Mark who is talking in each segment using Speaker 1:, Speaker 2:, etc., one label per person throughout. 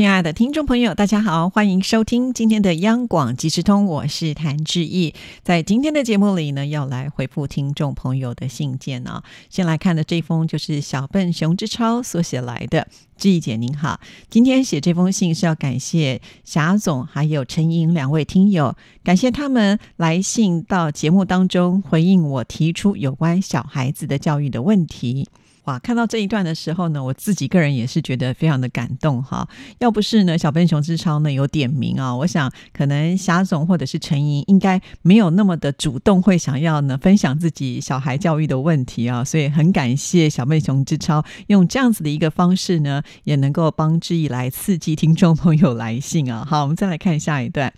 Speaker 1: 亲爱的听众朋友，大家好，欢迎收听今天的央广即时通，我是谭志毅。在今天的节目里呢，要来回复听众朋友的信件啊。先来看的这封就是小笨熊之超所写来的，志毅姐您好，今天写这封信是要感谢霞总还有陈莹两位听友，感谢他们来信到节目当中回应我提出有关小孩子的教育的问题。哇，看到这一段的时候呢，我自己个人也是觉得非常的感动哈。要不是呢，小笨熊之超呢有点名啊，我想可能霞总或者是陈莹应该没有那么的主动会想要呢分享自己小孩教育的问题啊。所以很感谢小笨熊之超用这样子的一个方式呢，也能够帮志毅来刺激听众朋友来信啊。好，我们再来看下一段，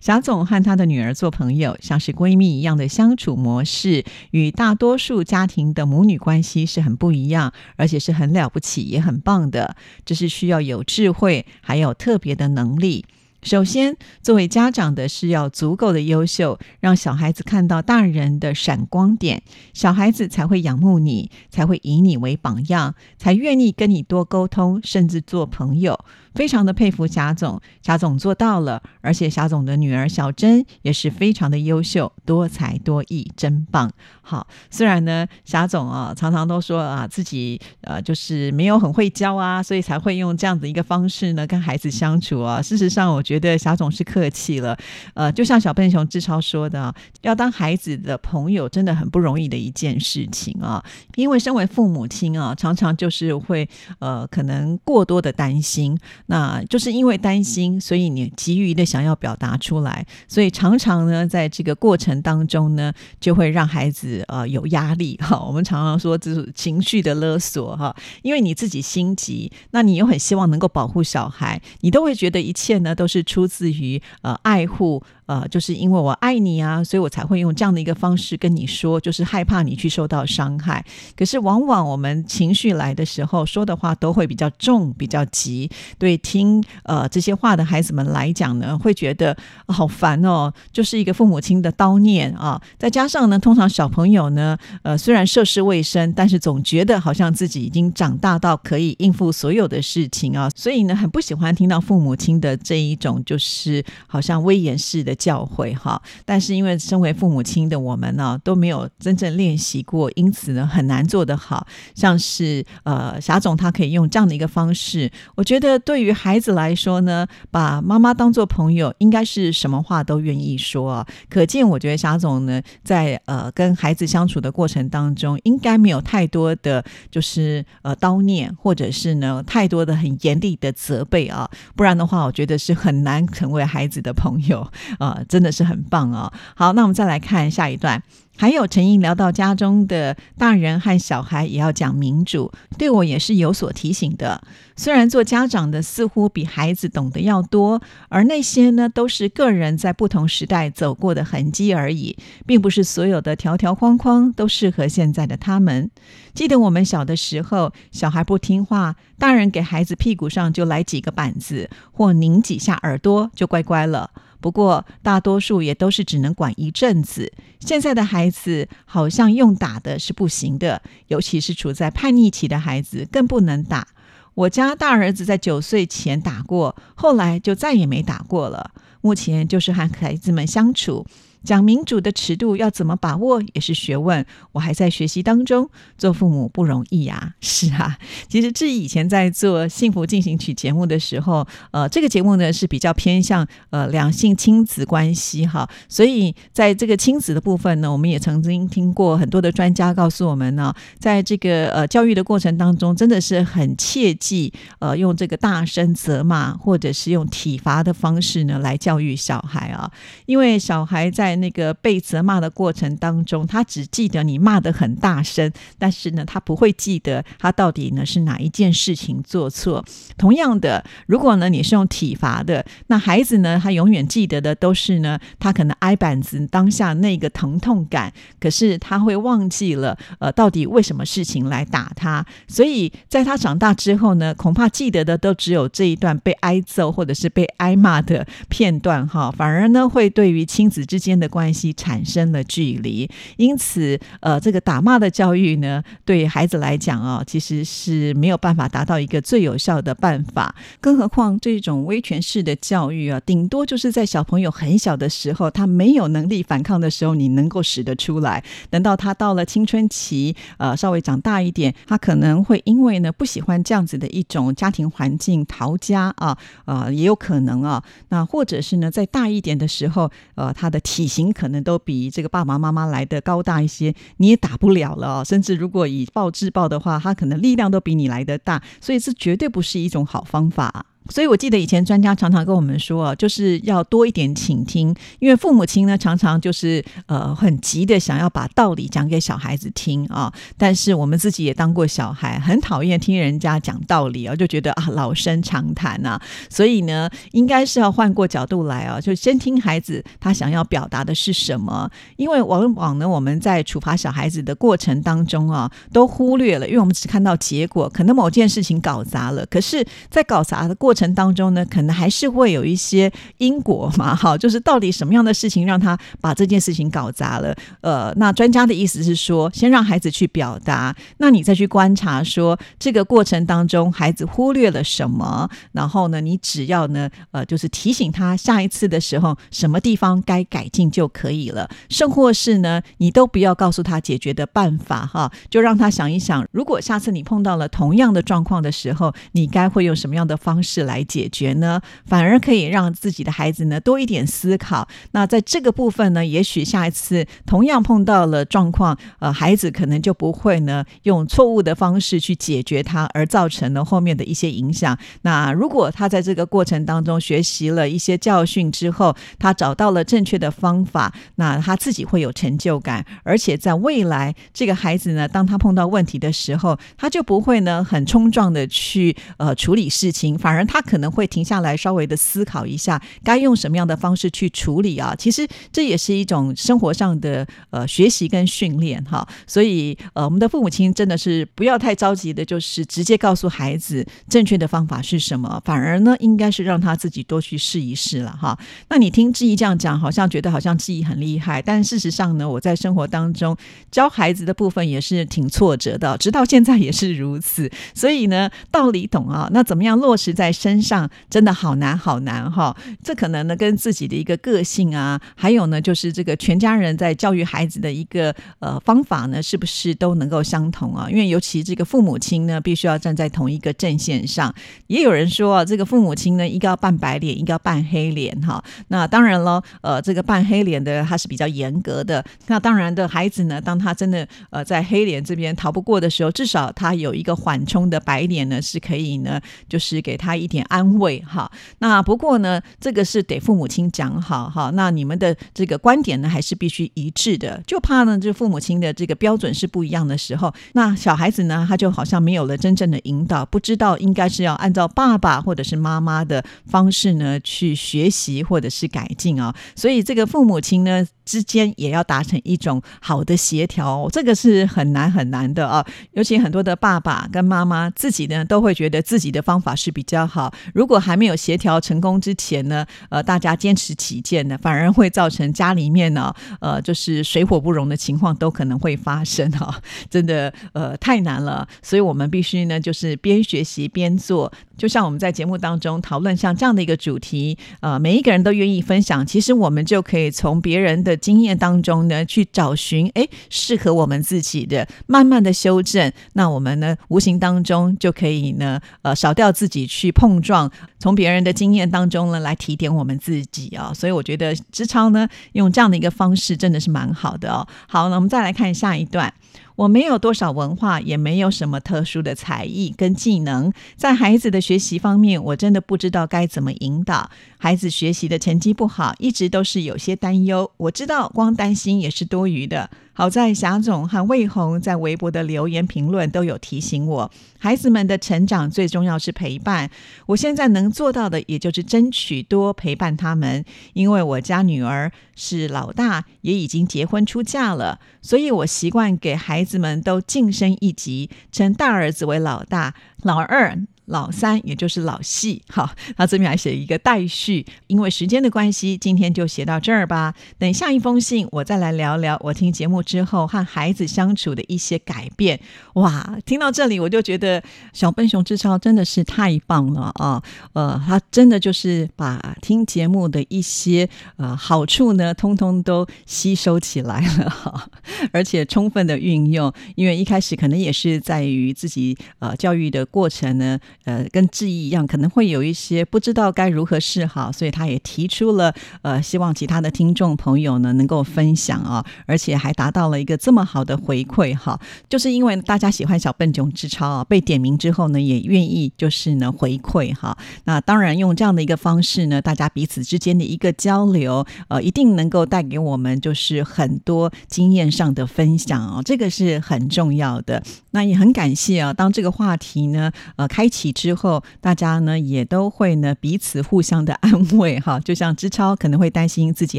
Speaker 1: 霞总和他的女儿做朋友，像是闺蜜一样的相处模式，与大多数家庭的母女关系是很不一样。样，而且是很了不起，也很棒的。这是需要有智慧，还有特别的能力。首先，作为家长的是要足够的优秀，让小孩子看到大人的闪光点，小孩子才会仰慕你，才会以你为榜样，才愿意跟你多沟通，甚至做朋友。非常的佩服霞总，霞总做到了，而且霞总的女儿小珍也是非常的优秀，多才多艺，真棒。好，虽然呢，霞总啊常常都说啊自己呃就是没有很会教啊，所以才会用这样的一个方式呢跟孩子相处啊。事实上，我觉得霞总是客气了。呃，就像小笨熊志超说的，要当孩子的朋友真的很不容易的一件事情啊。因为身为父母亲啊，常常就是会呃可能过多的担心。那就是因为担心，所以你急于的想要表达出来，所以常常呢，在这个过程当中呢，就会让孩子呃有压力 哈。我们常常说这是情绪的勒索哈，因为你自己心急，那你又很希望能够保护小孩，你都会觉得一切呢都是出自于呃爱护。呃，就是因为我爱你啊，所以我才会用这样的一个方式跟你说，就是害怕你去受到伤害。可是往往我们情绪来的时候，说的话都会比较重、比较急。对听呃这些话的孩子们来讲呢，会觉得好烦哦，就是一个父母亲的叨念啊。再加上呢，通常小朋友呢，呃，虽然涉世未深，但是总觉得好像自己已经长大到可以应付所有的事情啊，所以呢，很不喜欢听到父母亲的这一种就是好像威严式的。教诲哈，但是因为身为父母亲的我们呢，都没有真正练习过，因此呢，很难做得好。像是呃，霞总他可以用这样的一个方式，我觉得对于孩子来说呢，把妈妈当做朋友，应该是什么话都愿意说啊。可见，我觉得霞总呢，在呃跟孩子相处的过程当中，应该没有太多的就是呃叨念，或者是呢太多的很严厉的责备啊，不然的话，我觉得是很难成为孩子的朋友。呃，真的是很棒哦！好，那我们再来看下一段。还有陈英聊到家中的大人和小孩也要讲民主，对我也是有所提醒的。虽然做家长的似乎比孩子懂得要多，而那些呢都是个人在不同时代走过的痕迹而已，并不是所有的条条框框都适合现在的他们。记得我们小的时候，小孩不听话，大人给孩子屁股上就来几个板子，或拧几下耳朵，就乖乖了。不过，大多数也都是只能管一阵子。现在的孩子好像用打的是不行的，尤其是处在叛逆期的孩子更不能打。我家大儿子在九岁前打过，后来就再也没打过了。目前就是和孩子们相处。讲民主的尺度要怎么把握也是学问，我还在学习当中。做父母不容易啊，是啊。其实志以前在做《幸福进行曲》节目的时候，呃，这个节目呢是比较偏向呃两性亲子关系哈，所以在这个亲子的部分呢，我们也曾经听过很多的专家告诉我们呢，在这个呃教育的过程当中，真的是很切记呃用这个大声责骂或者是用体罚的方式呢来教育小孩啊，因为小孩在在那个被责骂的过程当中，他只记得你骂得很大声，但是呢，他不会记得他到底呢是哪一件事情做错。同样的，如果呢你是用体罚的，那孩子呢他永远记得的都是呢他可能挨板子当下那个疼痛感，可是他会忘记了呃到底为什么事情来打他。所以在他长大之后呢，恐怕记得的都只有这一段被挨揍或者是被挨骂的片段哈，反而呢会对于亲子之间的关系产生了距离。因此，呃，这个打骂的教育呢，对孩子来讲啊，其实是没有办法达到一个最有效的办法。更何况这种威权式的教育啊，顶多就是在小朋友很小的时候，他没有能力反抗的时候，你能够使得出来。等到他到了青春期，呃，稍微长大一点，他可能会因为呢不喜欢这样子的一种家庭环境逃家啊，呃，也有可能啊。那或者是呢，在大一点的时候，呃，他的体型可能都比这个爸爸妈妈来的高大一些，你也打不了了。甚至如果以暴制暴的话，他可能力量都比你来的大，所以这绝对不是一种好方法。所以，我记得以前专家常常跟我们说啊，就是要多一点倾听，因为父母亲呢常常就是呃很急的想要把道理讲给小孩子听啊。但是我们自己也当过小孩，很讨厌听人家讲道理啊，就觉得啊老生常谈啊。所以呢，应该是要换过角度来啊，就先听孩子他想要表达的是什么。因为往往呢，我们在处罚小孩子的过程当中啊，都忽略了，因为我们只看到结果，可能某件事情搞砸了，可是，在搞砸的过过程当中呢，可能还是会有一些因果嘛，哈，就是到底什么样的事情让他把这件事情搞砸了？呃，那专家的意思是说，先让孩子去表达，那你再去观察，说这个过程当中孩子忽略了什么，然后呢，你只要呢，呃，就是提醒他下一次的时候什么地方该改进就可以了。甚或是呢，你都不要告诉他解决的办法，哈，就让他想一想，如果下次你碰到了同样的状况的时候，你该会用什么样的方式来解决呢，反而可以让自己的孩子呢多一点思考。那在这个部分呢，也许下一次同样碰到了状况，呃，孩子可能就不会呢用错误的方式去解决它，而造成了后面的一些影响。那如果他在这个过程当中学习了一些教训之后，他找到了正确的方法，那他自己会有成就感，而且在未来这个孩子呢，当他碰到问题的时候，他就不会呢很冲撞的去呃处理事情，反而。他可能会停下来，稍微的思考一下，该用什么样的方式去处理啊？其实这也是一种生活上的呃学习跟训练哈。所以呃，我们的父母亲真的是不要太着急的，就是直接告诉孩子正确的方法是什么，反而呢，应该是让他自己多去试一试了哈。那你听志毅这样讲，好像觉得好像志毅很厉害，但事实上呢，我在生活当中教孩子的部分也是挺挫折的，直到现在也是如此。所以呢，道理懂啊，那怎么样落实在？身上真的好难好难哈，这可能呢跟自己的一个个性啊，还有呢就是这个全家人在教育孩子的一个呃方法呢，是不是都能够相同啊？因为尤其这个父母亲呢，必须要站在同一个阵线上。也有人说啊，这个父母亲呢，一个要扮白脸，一个要扮黑脸哈。那当然了，呃，这个扮黑脸的他是比较严格的。那当然的孩子呢，当他真的呃在黑脸这边逃不过的时候，至少他有一个缓冲的白脸呢，是可以呢，就是给他一。点安慰哈，那不过呢，这个是得父母亲讲好哈。那你们的这个观点呢，还是必须一致的。就怕呢，这父母亲的这个标准是不一样的时候，那小孩子呢，他就好像没有了真正的引导，不知道应该是要按照爸爸或者是妈妈的方式呢去学习或者是改进啊。所以这个父母亲呢。之间也要达成一种好的协调，这个是很难很难的啊！尤其很多的爸爸跟妈妈自己呢，都会觉得自己的方法是比较好。如果还没有协调成功之前呢，呃，大家坚持己见呢，反而会造成家里面呢，呃，就是水火不容的情况都可能会发生哈！真的，呃，太难了。所以我们必须呢，就是边学习边做。就像我们在节目当中讨论像这样的一个主题，呃，每一个人都愿意分享，其实我们就可以从别人的经验当中呢去找寻，哎，适合我们自己的，慢慢的修正。那我们呢，无形当中就可以呢，呃，少掉自己去碰撞，从别人的经验当中呢来提点我们自己啊。所以我觉得志超呢用这样的一个方式真的是蛮好的哦。好，那我们再来看下一段。我没有多少文化，也没有什么特殊的才艺跟技能，在孩子的学习方面，我真的不知道该怎么引导。孩子学习的成绩不好，一直都是有些担忧。我知道光担心也是多余的。好在霞总和魏红在微博的留言评论都有提醒我，孩子们的成长最重要是陪伴。我现在能做到的，也就是争取多陪伴他们。因为我家女儿是老大，也已经结婚出嫁了，所以我习惯给孩子们都晋升一级，称大儿子为老大，老二。老三，也就是老细，好，他这边还写一个待续。因为时间的关系，今天就写到这儿吧。等下一封信，我再来聊聊我听节目之后和孩子相处的一些改变。哇，听到这里，我就觉得小笨熊智超真的是太棒了啊！呃，他真的就是把听节目的一些呃好处呢，通通都吸收起来了，而且充分的运用。因为一开始可能也是在于自己呃教育的过程呢。呃，跟志毅一样，可能会有一些不知道该如何是好，所以他也提出了呃，希望其他的听众朋友呢能够分享啊，而且还达到了一个这么好的回馈哈，就是因为大家喜欢小笨囧之超啊，被点名之后呢，也愿意就是呢回馈哈。那当然用这样的一个方式呢，大家彼此之间的一个交流，呃，一定能够带给我们就是很多经验上的分享哦，这个是很重要的。那也很感谢啊，当这个话题呢，呃，开启。之后，大家呢也都会呢彼此互相的安慰哈，就像之超可能会担心自己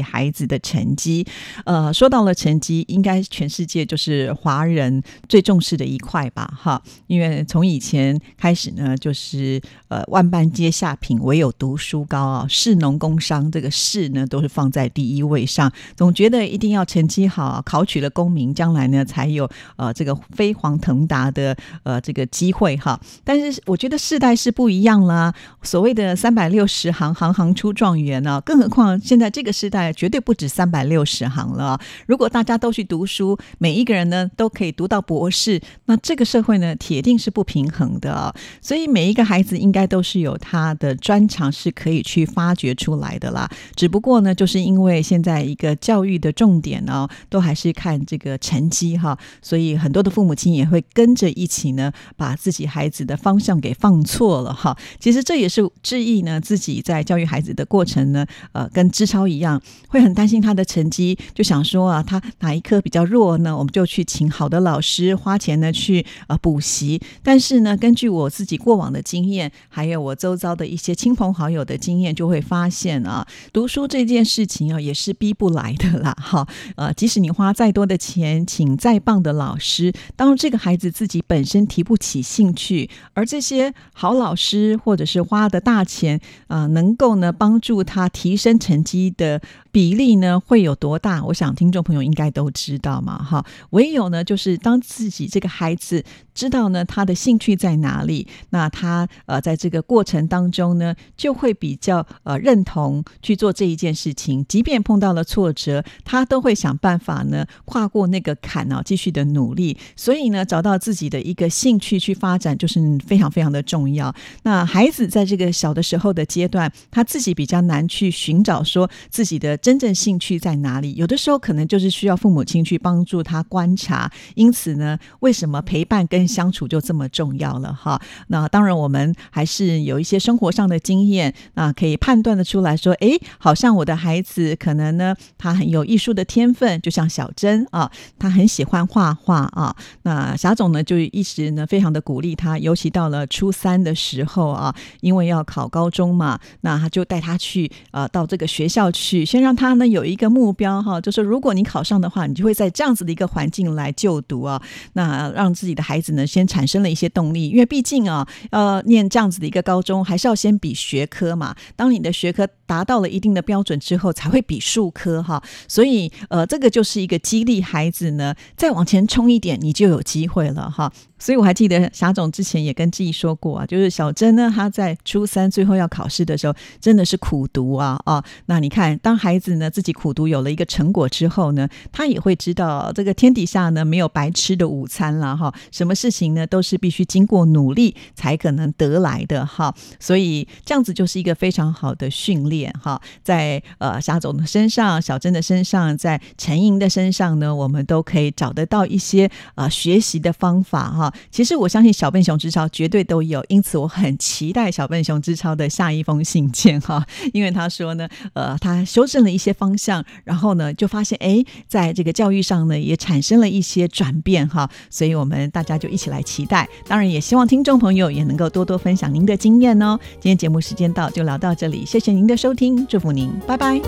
Speaker 1: 孩子的成绩，呃，说到了成绩，应该全世界就是华人最重视的一块吧哈，因为从以前开始呢，就是呃万般皆下品，唯有读书高啊，士农工商这个士呢都是放在第一位上，总觉得一定要成绩好，考取了功名，将来呢才有呃这个飞黄腾达的呃这个机会哈，但是我觉得。世代是不一样啦，所谓的三百六十行，行行出状元呢。更何况现在这个时代绝对不止三百六十行了。如果大家都去读书，每一个人呢都可以读到博士，那这个社会呢铁定是不平衡的。所以每一个孩子应该都是有他的专长，是可以去发掘出来的啦。只不过呢，就是因为现在一个教育的重点呢，都还是看这个成绩哈，所以很多的父母亲也会跟着一起呢，把自己孩子的方向给放。弄错了哈，其实这也是志毅呢自己在教育孩子的过程呢，呃，跟志超一样，会很担心他的成绩，就想说啊，他哪一科比较弱呢？我们就去请好的老师，花钱呢去呃补习。但是呢，根据我自己过往的经验，还有我周遭的一些亲朋好友的经验，就会发现啊，读书这件事情啊，也是逼不来的啦哈。呃，即使你花再多的钱，请再棒的老师，当这个孩子自己本身提不起兴趣，而这些。好老师，或者是花的大钱啊，能够呢帮助他提升成绩的。比例呢会有多大？我想听众朋友应该都知道嘛，哈。唯有呢，就是当自己这个孩子知道呢他的兴趣在哪里，那他呃在这个过程当中呢，就会比较呃认同去做这一件事情。即便碰到了挫折，他都会想办法呢跨过那个坎啊，继续的努力。所以呢，找到自己的一个兴趣去发展，就是非常非常的重要。那孩子在这个小的时候的阶段，他自己比较难去寻找说自己的。真正兴趣在哪里？有的时候可能就是需要父母亲去帮助他观察。因此呢，为什么陪伴跟相处就这么重要了？哈，那当然我们还是有一些生活上的经验啊，可以判断的出来说，哎，好像我的孩子可能呢，他很有艺术的天分，就像小珍啊，他很喜欢画画啊。那霞总呢，就一直呢非常的鼓励他，尤其到了初三的时候啊，因为要考高中嘛，那他就带他去啊，到这个学校去，先让。他呢有一个目标哈，就是如果你考上的话，你就会在这样子的一个环境来就读啊。那让自己的孩子呢先产生了一些动力，因为毕竟啊，呃，念这样子的一个高中，还是要先比学科嘛。当你的学科达到了一定的标准之后，才会比数科哈。所以呃，这个就是一个激励孩子呢，再往前冲一点，你就有机会了哈。所以我还记得霞总之前也跟志毅说过啊，就是小珍呢，她在初三最后要考试的时候，真的是苦读啊啊。那你看，当孩子呢自己苦读有了一个成果之后呢，他也会知道这个天底下呢没有白吃的午餐了哈。什么事情呢都是必须经过努力才可能得来的哈。所以这样子就是一个非常好的训练。练哈，在呃沙总的身上、小珍的身上、在陈莹的身上呢，我们都可以找得到一些呃学习的方法哈。其实我相信小笨熊之超绝对都有，因此我很期待小笨熊之超的下一封信件哈，因为他说呢，呃，他修正了一些方向，然后呢就发现哎，在这个教育上呢也产生了一些转变哈，所以我们大家就一起来期待，当然也希望听众朋友也能够多多分享您的经验哦。今天节目时间到，就聊到这里，谢谢您的收听祝福您拜拜。